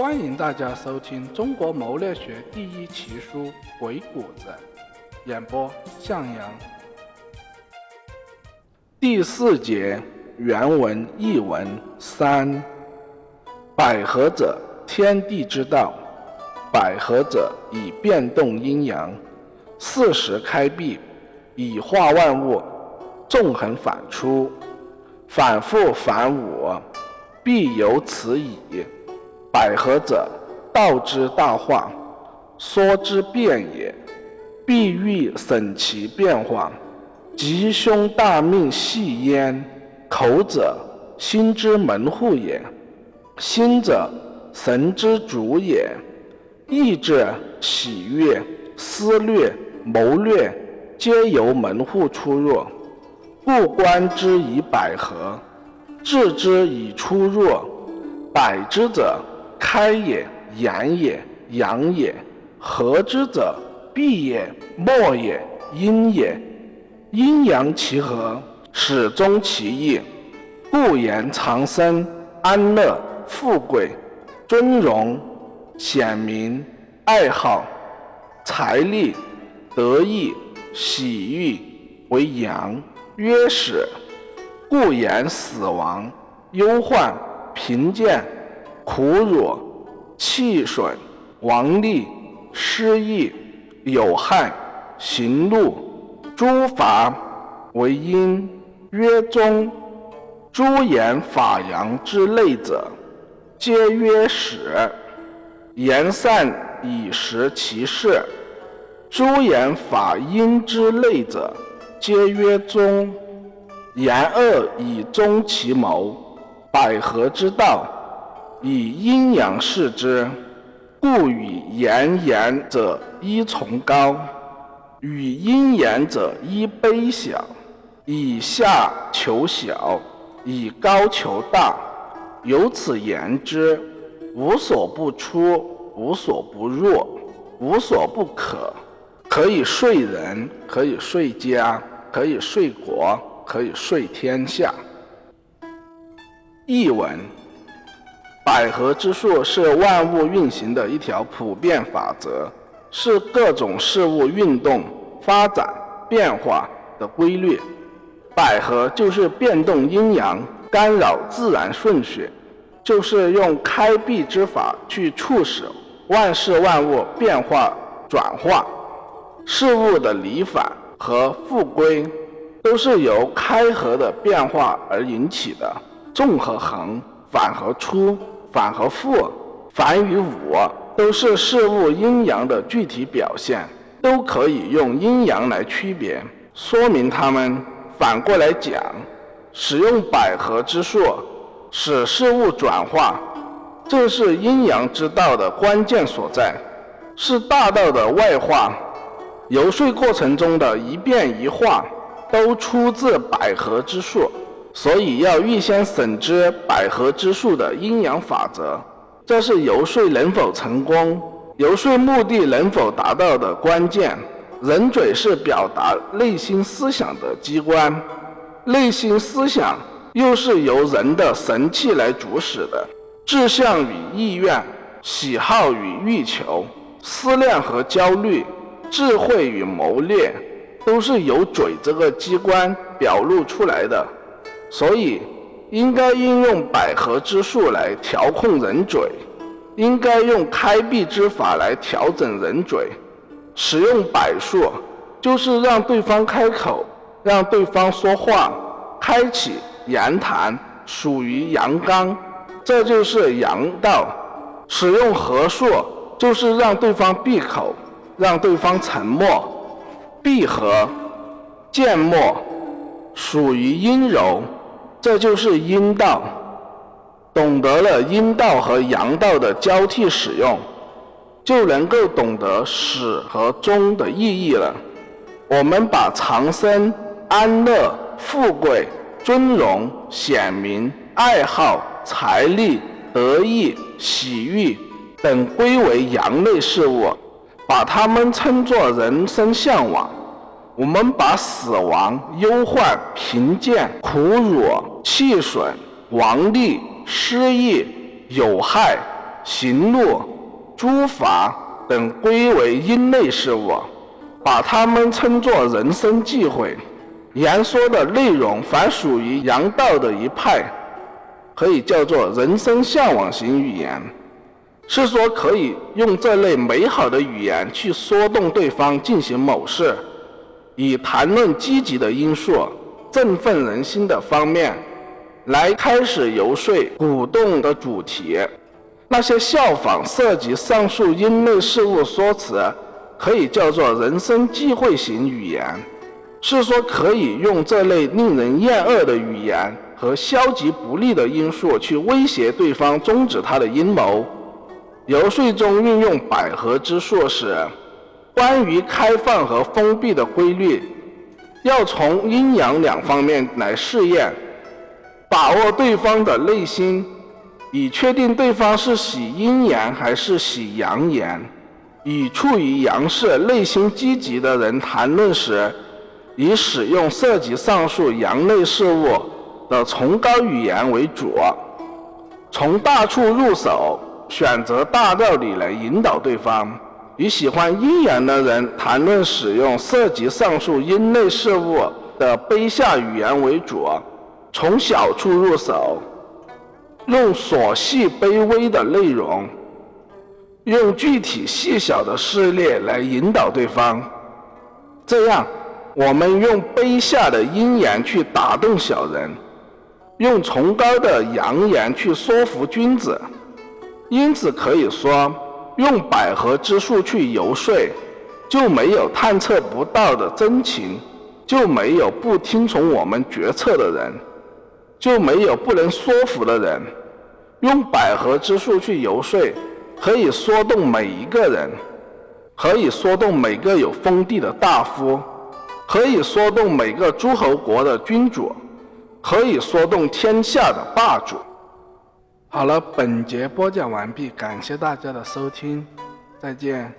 欢迎大家收听中国谋略学第一奇书《鬼谷子》，演播向阳。第四节原文译文三：百合者，天地之道；百合者，以变动阴阳，四时开闭，以化万物，纵横反出，反复反武，必有此矣。百合者，道之大化，说之变也。必欲审其变化，吉凶大命系焉。口者，心之门户也；心者，神之主也。意志、喜悦、思虑、谋略，皆由门户出入。故观之以百合，治之以出入。百之者，开也，阳也，阳也；合之者，闭也，末也，阴也。阴阳其和，始终其义。故言长生、安乐、富贵、尊荣、显明、爱好、财力、得意、喜欲为阳，曰始。故言死亡、忧患、贫贱。苦辱、气损、亡利、失意、有害、行怒、诸法为阴，曰中。诸言法阳之类者，皆曰始。言善以实其事。诸言法阴之类者，皆曰中。言恶以终其谋。百合之道。以阴阳视之，故与言言者一崇高，与阴言者一卑小。以下求小，以高求大。由此言之，无所不出，无所不入，无所不可。可以睡人，可以睡家，可以睡国，可以睡天下。译文。百合之术是万物运行的一条普遍法则，是各种事物运动、发展、变化的规律。百合就是变动阴阳、干扰自然顺序，就是用开闭之法去促使万事万物变化转化。事物的离反和复归，都是由开合的变化而引起的。纵和横，反和出。反和复，反与五，都是事物阴阳的具体表现，都可以用阴阳来区别，说明它们。反过来讲，使用百合之术，使事物转化，这是阴阳之道的关键所在，是大道的外化。游说过程中的一变一化，都出自百合之术。所以要预先审知百合之术的阴阳法则，这是游说能否成功、游说目的能否达到的关键。人嘴是表达内心思想的机关，内心思想又是由人的神气来主使的。志向与意愿、喜好与欲求、思量和焦虑、智慧与谋略，都是由嘴这个机关表露出来的。所以，应该应用百合之术来调控人嘴，应该用开闭之法来调整人嘴。使用百术，就是让对方开口，让对方说话，开启言谈，属于阳刚，这就是阳道。使用合术，就是让对方闭口，让对方沉默。闭合、缄默，属于阴柔。这就是阴道，懂得了阴道和阳道的交替使用，就能够懂得始和终的意义了。我们把长生、安乐、富贵、尊荣、显明、爱好、财力、得意、喜欲等归为阳类事物，把它们称作人生向往。我们把死亡、忧患、贫贱、苦辱、气损、亡利、失意、有害、行怒、诸法等归为阴类事物，把它们称作人生忌讳。言说的内容凡属于阳道的一派，可以叫做人生向往型语言，是说可以用这类美好的语言去说动对方进行某事，以谈论积极的因素、振奋人心的方面，来开始游说、鼓动的主题。那些效仿涉及上述因类事物说辞，可以叫做人生忌讳型语言。是说可以用这类令人厌恶的语言和消极不利的因素去威胁对方终止他的阴谋。游说中运用百合之术时，关于开放和封闭的规律，要从阴阳两方面来试验，把握对方的内心，以确定对方是喜阴言还是喜阳言。与处于阳世、内心积极的人谈论时。以使用涉及上述阳类事物的崇高语言为主，从大处入手，选择大道理来引导对方；与喜欢阴阳的人谈论使用涉及上述阴类事物的卑下语言为主，从小处入手，用琐细卑微的内容，用具体细小的事例来引导对方，这样。我们用卑下的阴言去打动小人，用崇高的阳言去说服君子。因此可以说，用百合之术去游说，就没有探测不到的真情，就没有不听从我们决策的人，就没有不能说服的人。用百合之术去游说，可以说动每一个人，可以说动每个有封地的大夫。可以说动每个诸侯国的君主，可以说动天下的霸主。好了，本节播讲完毕，感谢大家的收听，再见。